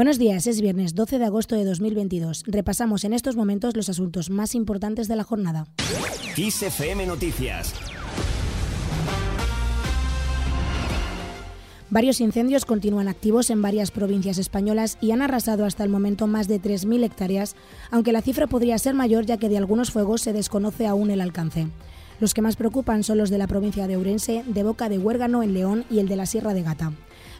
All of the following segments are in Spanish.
Buenos días, es viernes 12 de agosto de 2022. Repasamos en estos momentos los asuntos más importantes de la jornada. XFM Noticias. Varios incendios continúan activos en varias provincias españolas y han arrasado hasta el momento más de 3.000 hectáreas, aunque la cifra podría ser mayor ya que de algunos fuegos se desconoce aún el alcance. Los que más preocupan son los de la provincia de Ourense, de Boca de Huérgano en León y el de la Sierra de Gata.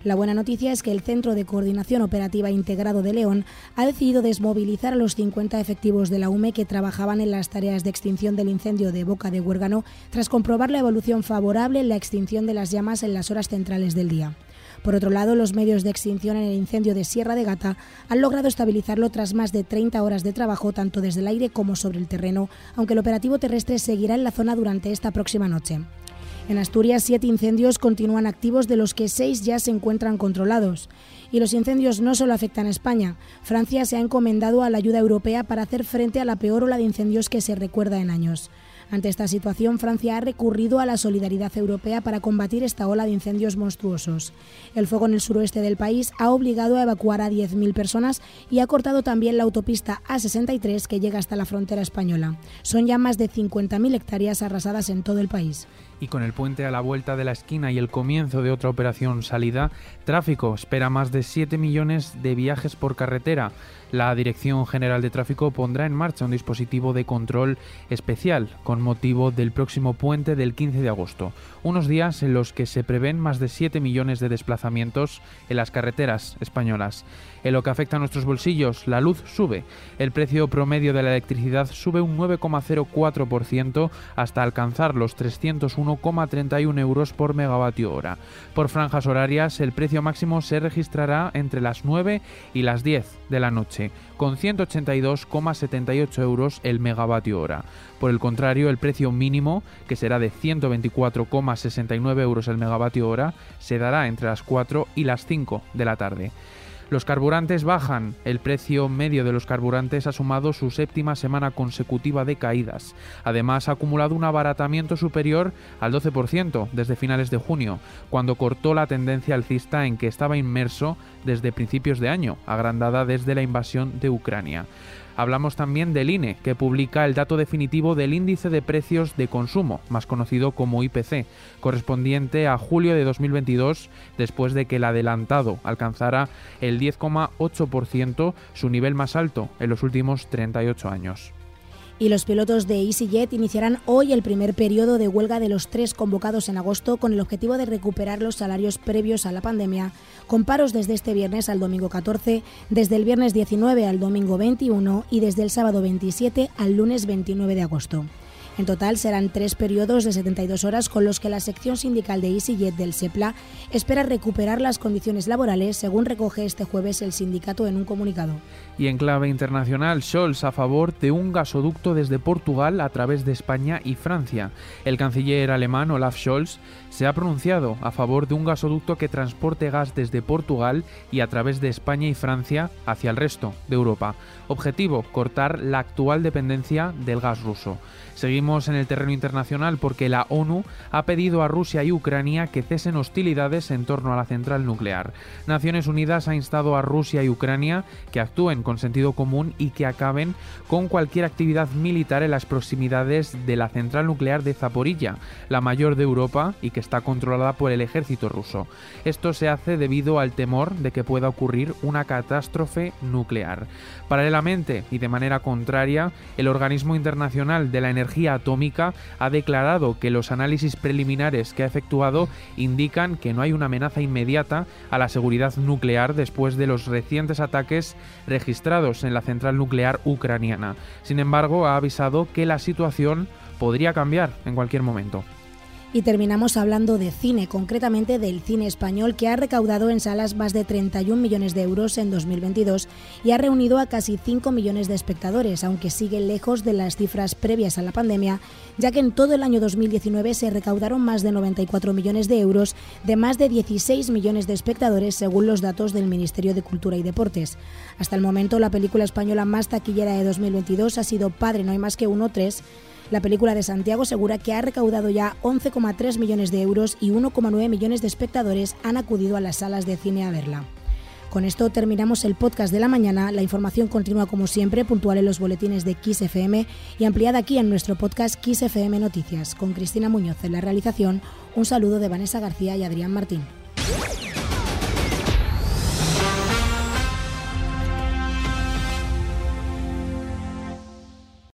La buena noticia es que el Centro de Coordinación Operativa Integrado de León ha decidido desmovilizar a los 50 efectivos de la UME que trabajaban en las tareas de extinción del incendio de Boca de Huérgano tras comprobar la evolución favorable en la extinción de las llamas en las horas centrales del día. Por otro lado, los medios de extinción en el incendio de Sierra de Gata han logrado estabilizarlo tras más de 30 horas de trabajo tanto desde el aire como sobre el terreno, aunque el operativo terrestre seguirá en la zona durante esta próxima noche. En Asturias, siete incendios continúan activos, de los que seis ya se encuentran controlados. Y los incendios no solo afectan a España. Francia se ha encomendado a la ayuda europea para hacer frente a la peor ola de incendios que se recuerda en años. Ante esta situación, Francia ha recurrido a la solidaridad europea para combatir esta ola de incendios monstruosos. El fuego en el suroeste del país ha obligado a evacuar a 10.000 personas y ha cortado también la autopista A63 que llega hasta la frontera española. Son ya más de 50.000 hectáreas arrasadas en todo el país y con el puente a la vuelta de la esquina y el comienzo de otra operación salida, tráfico espera más de 7 millones de viajes por carretera. La Dirección General de Tráfico pondrá en marcha un dispositivo de control especial con motivo del próximo puente del 15 de agosto, unos días en los que se prevén más de 7 millones de desplazamientos en las carreteras españolas. En lo que afecta a nuestros bolsillos, la luz sube. El precio promedio de la electricidad sube un 9,04% hasta alcanzar los 301,31 euros por megavatio hora. Por franjas horarias, el precio máximo se registrará entre las 9 y las 10 de la noche, con 182,78 euros el megavatio hora. Por el contrario, el precio mínimo, que será de 124,69 euros el megavatio hora, se dará entre las 4 y las 5 de la tarde. Los carburantes bajan. El precio medio de los carburantes ha sumado su séptima semana consecutiva de caídas. Además, ha acumulado un abaratamiento superior al 12% desde finales de junio, cuando cortó la tendencia alcista en que estaba inmerso desde principios de año, agrandada desde la invasión de Ucrania. Hablamos también del INE, que publica el dato definitivo del índice de precios de consumo, más conocido como IPC, correspondiente a julio de 2022, después de que el adelantado alcanzara el 10,8%, su nivel más alto en los últimos 38 años y los pilotos de EasyJet iniciarán hoy el primer periodo de huelga de los tres convocados en agosto con el objetivo de recuperar los salarios previos a la pandemia, con paros desde este viernes al domingo 14, desde el viernes 19 al domingo 21 y desde el sábado 27 al lunes 29 de agosto. En total serán tres periodos de 72 horas con los que la sección sindical de EasyJet del SEPLA espera recuperar las condiciones laborales, según recoge este jueves el sindicato en un comunicado. Y en clave internacional, Scholz a favor de un gasoducto desde Portugal a través de España y Francia. El canciller alemán Olaf Scholz se ha pronunciado a favor de un gasoducto que transporte gas desde Portugal y a través de España y Francia hacia el resto de Europa. Objetivo, cortar la actual dependencia del gas ruso. Seguimos en el terreno internacional porque la ONU ha pedido a Rusia y Ucrania que cesen hostilidades en torno a la central nuclear. Naciones Unidas ha instado a Rusia y Ucrania que actúen con sentido común y que acaben con cualquier actividad militar en las proximidades de la central nuclear de Zaporilla, la mayor de Europa y que está controlada por el ejército ruso. Esto se hace debido al temor de que pueda ocurrir una catástrofe nuclear. Paralelamente y de manera contraria, el Organismo Internacional de la Energía Atómica ha declarado que los análisis preliminares que ha efectuado indican que no hay una amenaza inmediata a la seguridad nuclear después de los recientes ataques registrados en la central nuclear ucraniana. Sin embargo, ha avisado que la situación podría cambiar en cualquier momento. Y terminamos hablando de cine, concretamente del cine español, que ha recaudado en salas más de 31 millones de euros en 2022 y ha reunido a casi 5 millones de espectadores, aunque sigue lejos de las cifras previas a la pandemia, ya que en todo el año 2019 se recaudaron más de 94 millones de euros de más de 16 millones de espectadores, según los datos del Ministerio de Cultura y Deportes. Hasta el momento, la película española más taquillera de 2022 ha sido Padre, no hay más que uno, tres la película de Santiago asegura que ha recaudado ya 11,3 millones de euros y 1,9 millones de espectadores han acudido a las salas de cine a verla. Con esto terminamos el podcast de la mañana. La información continúa como siempre, puntual en los boletines de Kiss FM y ampliada aquí en nuestro podcast Kiss FM Noticias, con Cristina Muñoz en la realización. Un saludo de Vanessa García y Adrián Martín.